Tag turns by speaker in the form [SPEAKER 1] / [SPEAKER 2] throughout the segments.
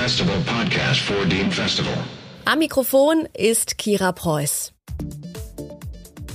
[SPEAKER 1] Festival podcast for Dean Festival.
[SPEAKER 2] Am Mikrofon ist Kira Preuß.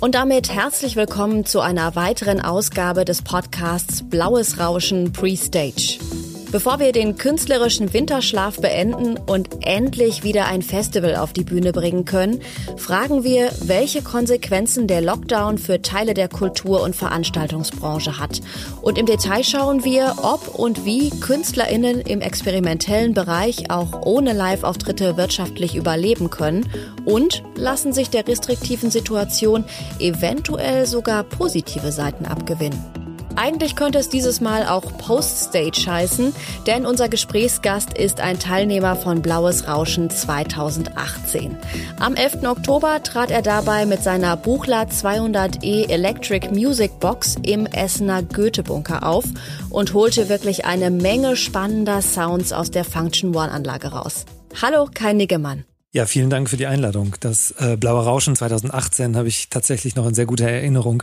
[SPEAKER 2] Und damit herzlich willkommen zu einer weiteren Ausgabe des Podcasts Blaues Rauschen Pre-Stage. Bevor wir den künstlerischen Winterschlaf beenden und endlich wieder ein Festival auf die Bühne bringen können, fragen wir, welche Konsequenzen der Lockdown für Teile der Kultur- und Veranstaltungsbranche hat. Und im Detail schauen wir, ob und wie KünstlerInnen im experimentellen Bereich auch ohne Live-Auftritte wirtschaftlich überleben können und lassen sich der restriktiven Situation eventuell sogar positive Seiten abgewinnen. Eigentlich könnte es dieses Mal auch Poststage heißen, denn unser Gesprächsgast ist ein Teilnehmer von Blaues Rauschen 2018. Am 11. Oktober trat er dabei mit seiner Buchler 200e Electric Music Box im Essener Goethe-Bunker auf und holte wirklich eine Menge spannender Sounds aus der Function One Anlage raus. Hallo, Kai Niggemann.
[SPEAKER 3] Ja, vielen Dank für die Einladung. Das äh, Blaue Rauschen 2018 habe ich tatsächlich noch in sehr guter Erinnerung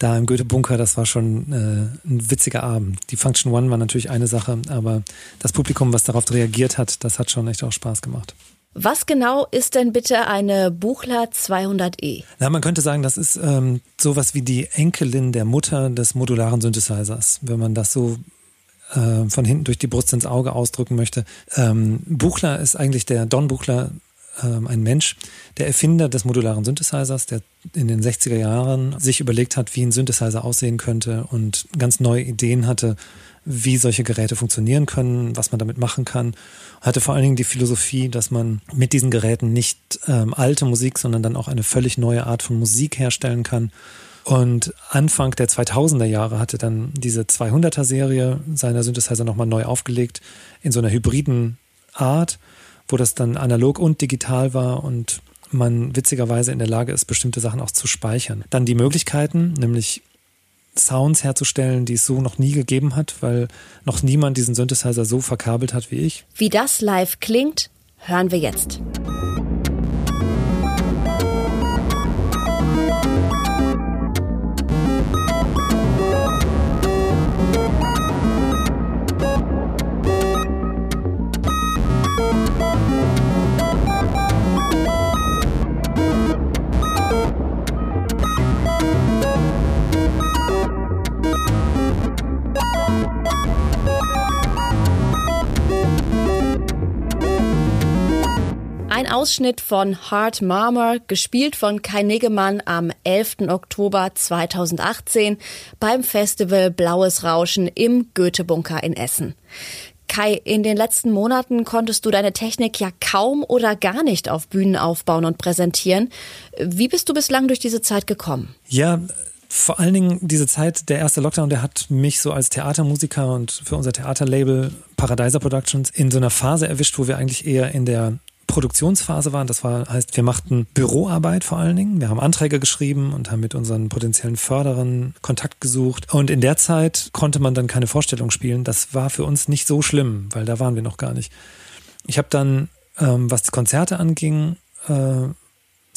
[SPEAKER 3] da im Goethe-Bunker, das war schon äh, ein witziger Abend. Die Function One war natürlich eine Sache, aber das Publikum, was darauf reagiert hat, das hat schon echt auch Spaß gemacht.
[SPEAKER 2] Was genau ist denn bitte eine Buchler 200e?
[SPEAKER 3] Na, man könnte sagen, das ist ähm, sowas wie die Enkelin der Mutter des modularen Synthesizers, wenn man das so äh, von hinten durch die Brust ins Auge ausdrücken möchte. Ähm, Buchler ist eigentlich der Don Buchler ein Mensch, der Erfinder des modularen Synthesizers, der in den 60er Jahren sich überlegt hat, wie ein Synthesizer aussehen könnte und ganz neue Ideen hatte, wie solche Geräte funktionieren können, was man damit machen kann. Hatte vor allen Dingen die Philosophie, dass man mit diesen Geräten nicht ähm, alte Musik, sondern dann auch eine völlig neue Art von Musik herstellen kann. Und Anfang der 2000er Jahre hatte dann diese 200er Serie seiner Synthesizer nochmal neu aufgelegt in so einer hybriden Art wo das dann analog und digital war und man witzigerweise in der Lage ist, bestimmte Sachen auch zu speichern. Dann die Möglichkeiten, nämlich Sounds herzustellen, die es so noch nie gegeben hat, weil noch niemand diesen Synthesizer so verkabelt hat wie ich.
[SPEAKER 2] Wie das live klingt, hören wir jetzt. Ausschnitt von Hard Marmor, gespielt von Kai Niggemann am 11. Oktober 2018 beim Festival Blaues Rauschen im Goethe-Bunker in Essen. Kai, in den letzten Monaten konntest du deine Technik ja kaum oder gar nicht auf Bühnen aufbauen und präsentieren. Wie bist du bislang durch diese Zeit gekommen?
[SPEAKER 3] Ja, vor allen Dingen diese Zeit, der erste Lockdown, der hat mich so als Theatermusiker und für unser Theaterlabel Paradiser Productions in so einer Phase erwischt, wo wir eigentlich eher in der Produktionsphase waren. Das war, heißt, wir machten Büroarbeit vor allen Dingen. Wir haben Anträge geschrieben und haben mit unseren potenziellen Förderern Kontakt gesucht. Und in der Zeit konnte man dann keine Vorstellung spielen. Das war für uns nicht so schlimm, weil da waren wir noch gar nicht. Ich habe dann, ähm, was die Konzerte anging, äh,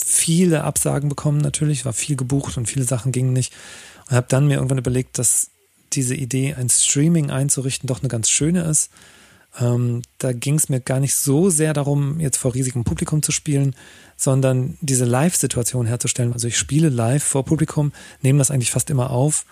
[SPEAKER 3] viele Absagen bekommen natürlich, war viel gebucht und viele Sachen gingen nicht. Und habe dann mir irgendwann überlegt, dass diese Idee, ein Streaming einzurichten, doch eine ganz schöne ist ähm, da ging es mir gar nicht so sehr darum, jetzt vor riesigem Publikum zu spielen, sondern diese Live-Situation herzustellen. Also ich spiele live vor Publikum, nehme das eigentlich fast immer auf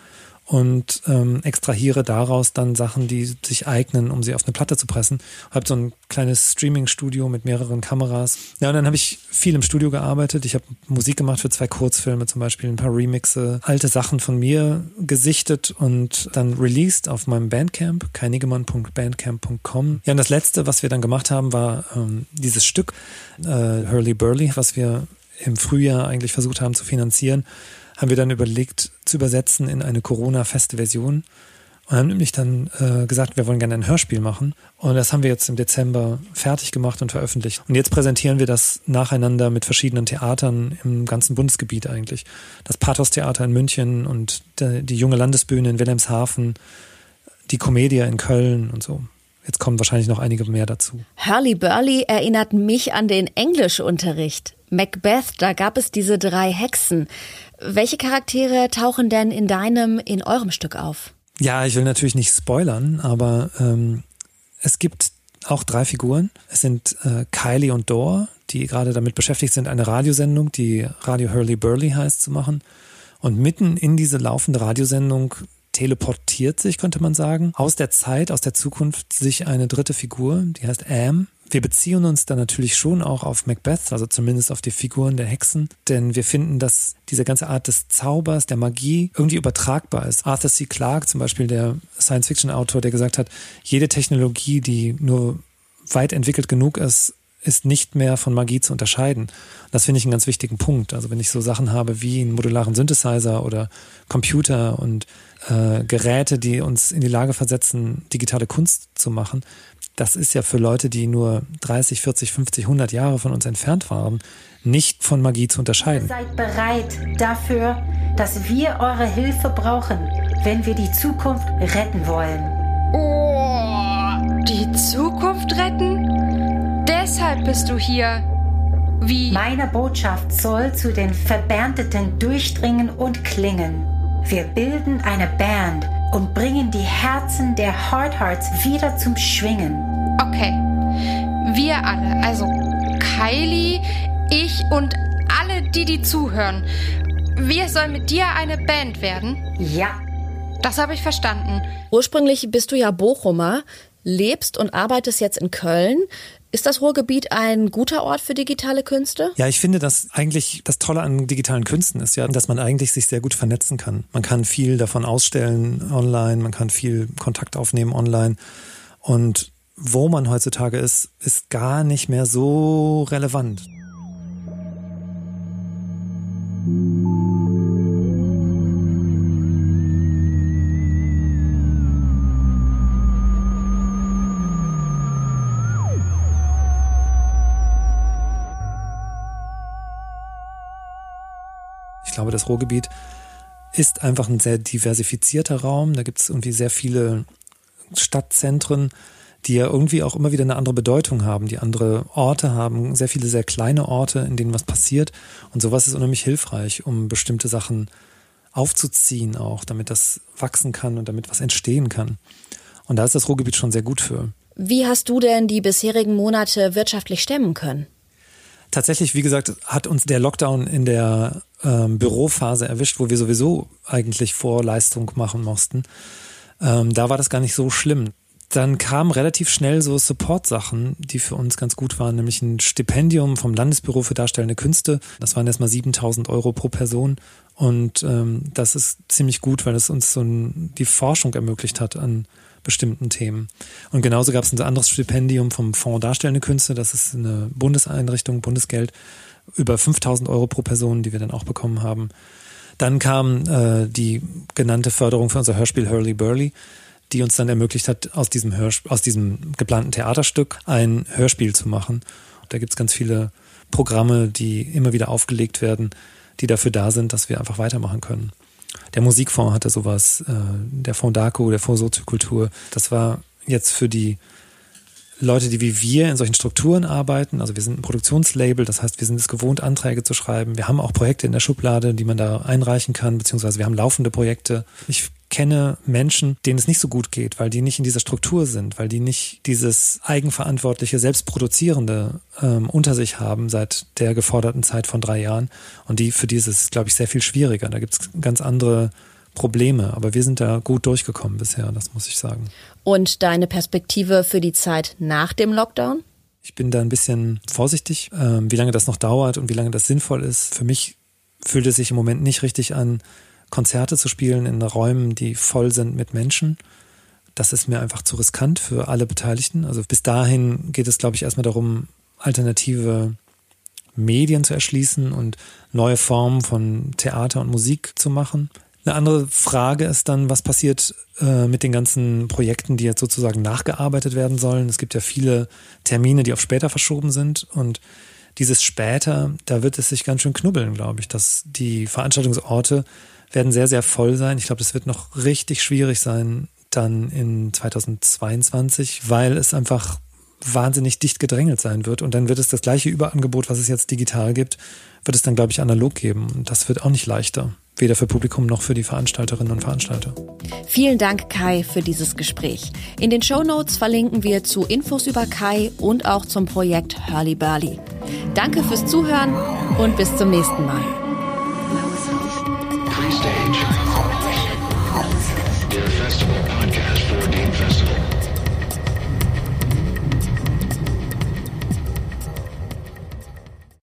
[SPEAKER 3] und ähm, extrahiere daraus dann Sachen, die sich eignen, um sie auf eine Platte zu pressen. Habe so ein kleines Streaming-Studio mit mehreren Kameras. Ja, und dann habe ich viel im Studio gearbeitet. Ich habe Musik gemacht für zwei Kurzfilme zum Beispiel, ein paar Remixe, alte Sachen von mir gesichtet und dann released auf meinem Bandcamp, keinigemann.bandcamp.com. Ja, und das letzte, was wir dann gemacht haben, war ähm, dieses Stück äh, Hurley Burley, was wir im Frühjahr eigentlich versucht haben zu finanzieren haben wir dann überlegt zu übersetzen in eine Corona-feste Version und haben nämlich dann äh, gesagt, wir wollen gerne ein Hörspiel machen. Und das haben wir jetzt im Dezember fertig gemacht und veröffentlicht. Und jetzt präsentieren wir das nacheinander mit verschiedenen Theatern im ganzen Bundesgebiet eigentlich. Das Pathos-Theater in München und die junge Landesbühne in Wilhelmshaven, die Comedia in Köln und so. Jetzt kommen wahrscheinlich noch einige mehr dazu.
[SPEAKER 2] Hurley Burley erinnert mich an den Englischunterricht. Macbeth, da gab es diese drei Hexen. Welche Charaktere tauchen denn in deinem, in eurem Stück auf?
[SPEAKER 3] Ja, ich will natürlich nicht spoilern, aber ähm, es gibt auch drei Figuren. Es sind äh, Kylie und Dor, die gerade damit beschäftigt sind, eine Radiosendung, die Radio Hurley Burley heißt, zu machen. Und mitten in diese laufende Radiosendung teleportiert sich, könnte man sagen, aus der Zeit, aus der Zukunft sich eine dritte Figur, die heißt Am. Wir beziehen uns dann natürlich schon auch auf Macbeth, also zumindest auf die Figuren der Hexen, denn wir finden, dass diese ganze Art des Zaubers, der Magie irgendwie übertragbar ist. Arthur C. Clarke, zum Beispiel der Science-Fiction-Autor, der gesagt hat, jede Technologie, die nur weit entwickelt genug ist, ist nicht mehr von Magie zu unterscheiden. Das finde ich einen ganz wichtigen Punkt. Also wenn ich so Sachen habe wie einen modularen Synthesizer oder Computer und äh, Geräte, die uns in die Lage versetzen, digitale Kunst zu machen, das ist ja für Leute, die nur 30, 40, 50, 100 Jahre von uns entfernt waren, nicht von Magie zu unterscheiden.
[SPEAKER 4] Seid bereit dafür, dass wir eure Hilfe brauchen, wenn wir die Zukunft retten wollen.
[SPEAKER 5] Oh, die Zukunft retten? Deshalb bist du hier. Wie?
[SPEAKER 4] Meine Botschaft soll zu den Verbernteten durchdringen und klingen. Wir bilden eine Band und bringen die Herzen der Hard Hearts wieder zum Schwingen.
[SPEAKER 5] Okay. Wir alle, also Kylie, ich und alle, die die zuhören. Wir sollen mit dir eine Band werden?
[SPEAKER 4] Ja.
[SPEAKER 5] Das habe ich verstanden.
[SPEAKER 2] Ursprünglich bist du ja Bochumer, lebst und arbeitest jetzt in Köln. Ist das Ruhrgebiet ein guter Ort für digitale Künste?
[SPEAKER 3] Ja, ich finde, dass eigentlich das Tolle an digitalen Künsten ist ja, dass man eigentlich sich sehr gut vernetzen kann. Man kann viel davon ausstellen online, man kann viel Kontakt aufnehmen online. Und wo man heutzutage ist, ist gar nicht mehr so relevant. Ich glaube, das Ruhrgebiet ist einfach ein sehr diversifizierter Raum. Da gibt es irgendwie sehr viele Stadtzentren, die ja irgendwie auch immer wieder eine andere Bedeutung haben, die andere Orte haben, sehr viele sehr kleine Orte, in denen was passiert. Und sowas ist unheimlich hilfreich, um bestimmte Sachen aufzuziehen auch, damit das wachsen kann und damit was entstehen kann. Und da ist das Ruhrgebiet schon sehr gut für.
[SPEAKER 2] Wie hast du denn die bisherigen Monate wirtschaftlich stemmen können?
[SPEAKER 3] Tatsächlich, wie gesagt, hat uns der Lockdown in der ähm, Bürophase erwischt, wo wir sowieso eigentlich Vorleistung machen mussten. Ähm, da war das gar nicht so schlimm. Dann kamen relativ schnell so Support-Sachen, die für uns ganz gut waren, nämlich ein Stipendium vom Landesbüro für Darstellende Künste. Das waren erstmal 7000 Euro pro Person. Und ähm, das ist ziemlich gut, weil es uns so ein, die Forschung ermöglicht hat an bestimmten Themen. Und genauso gab es ein anderes Stipendium vom Fonds Darstellende Künste. Das ist eine Bundeseinrichtung, Bundesgeld über 5000 Euro pro Person, die wir dann auch bekommen haben. Dann kam äh, die genannte Förderung für unser Hörspiel Hurley Burley, die uns dann ermöglicht hat, aus diesem, Hörsp aus diesem geplanten Theaterstück ein Hörspiel zu machen. Da gibt's ganz viele Programme, die immer wieder aufgelegt werden, die dafür da sind, dass wir einfach weitermachen können. Der Musikfonds hatte sowas, äh, der Fonds DACO, der Fonds Soziokultur. Das war jetzt für die Leute, die wie wir in solchen Strukturen arbeiten, also wir sind ein Produktionslabel, das heißt, wir sind es gewohnt, Anträge zu schreiben. Wir haben auch Projekte in der Schublade, die man da einreichen kann, beziehungsweise wir haben laufende Projekte. Ich kenne Menschen, denen es nicht so gut geht, weil die nicht in dieser Struktur sind, weil die nicht dieses eigenverantwortliche, selbstproduzierende ähm, unter sich haben seit der geforderten Zeit von drei Jahren. Und die für dieses, glaube ich, sehr viel schwieriger. Da gibt es ganz andere Probleme. Aber wir sind da gut durchgekommen bisher, das muss ich sagen.
[SPEAKER 2] Und deine Perspektive für die Zeit nach dem Lockdown?
[SPEAKER 3] Ich bin da ein bisschen vorsichtig, äh, wie lange das noch dauert und wie lange das sinnvoll ist. Für mich fühlt es sich im Moment nicht richtig an, Konzerte zu spielen in Räumen, die voll sind mit Menschen. Das ist mir einfach zu riskant für alle Beteiligten. Also bis dahin geht es, glaube ich, erstmal darum, alternative Medien zu erschließen und neue Formen von Theater und Musik zu machen. Eine andere Frage ist dann, was passiert äh, mit den ganzen Projekten, die jetzt sozusagen nachgearbeitet werden sollen. Es gibt ja viele Termine, die auf später verschoben sind und dieses später, da wird es sich ganz schön knubbeln, glaube ich, dass die Veranstaltungsorte werden sehr, sehr voll sein. Ich glaube, das wird noch richtig schwierig sein dann in 2022, weil es einfach wahnsinnig dicht gedrängelt sein wird. Und dann wird es das gleiche Überangebot, was es jetzt digital gibt, wird es dann, glaube ich, analog geben. Und das wird auch nicht leichter. Weder für Publikum noch für die Veranstalterinnen und Veranstalter.
[SPEAKER 2] Vielen Dank, Kai, für dieses Gespräch. In den Show Notes verlinken wir zu Infos über Kai und auch zum Projekt Hurly Burly. Danke fürs Zuhören und bis zum nächsten Mal.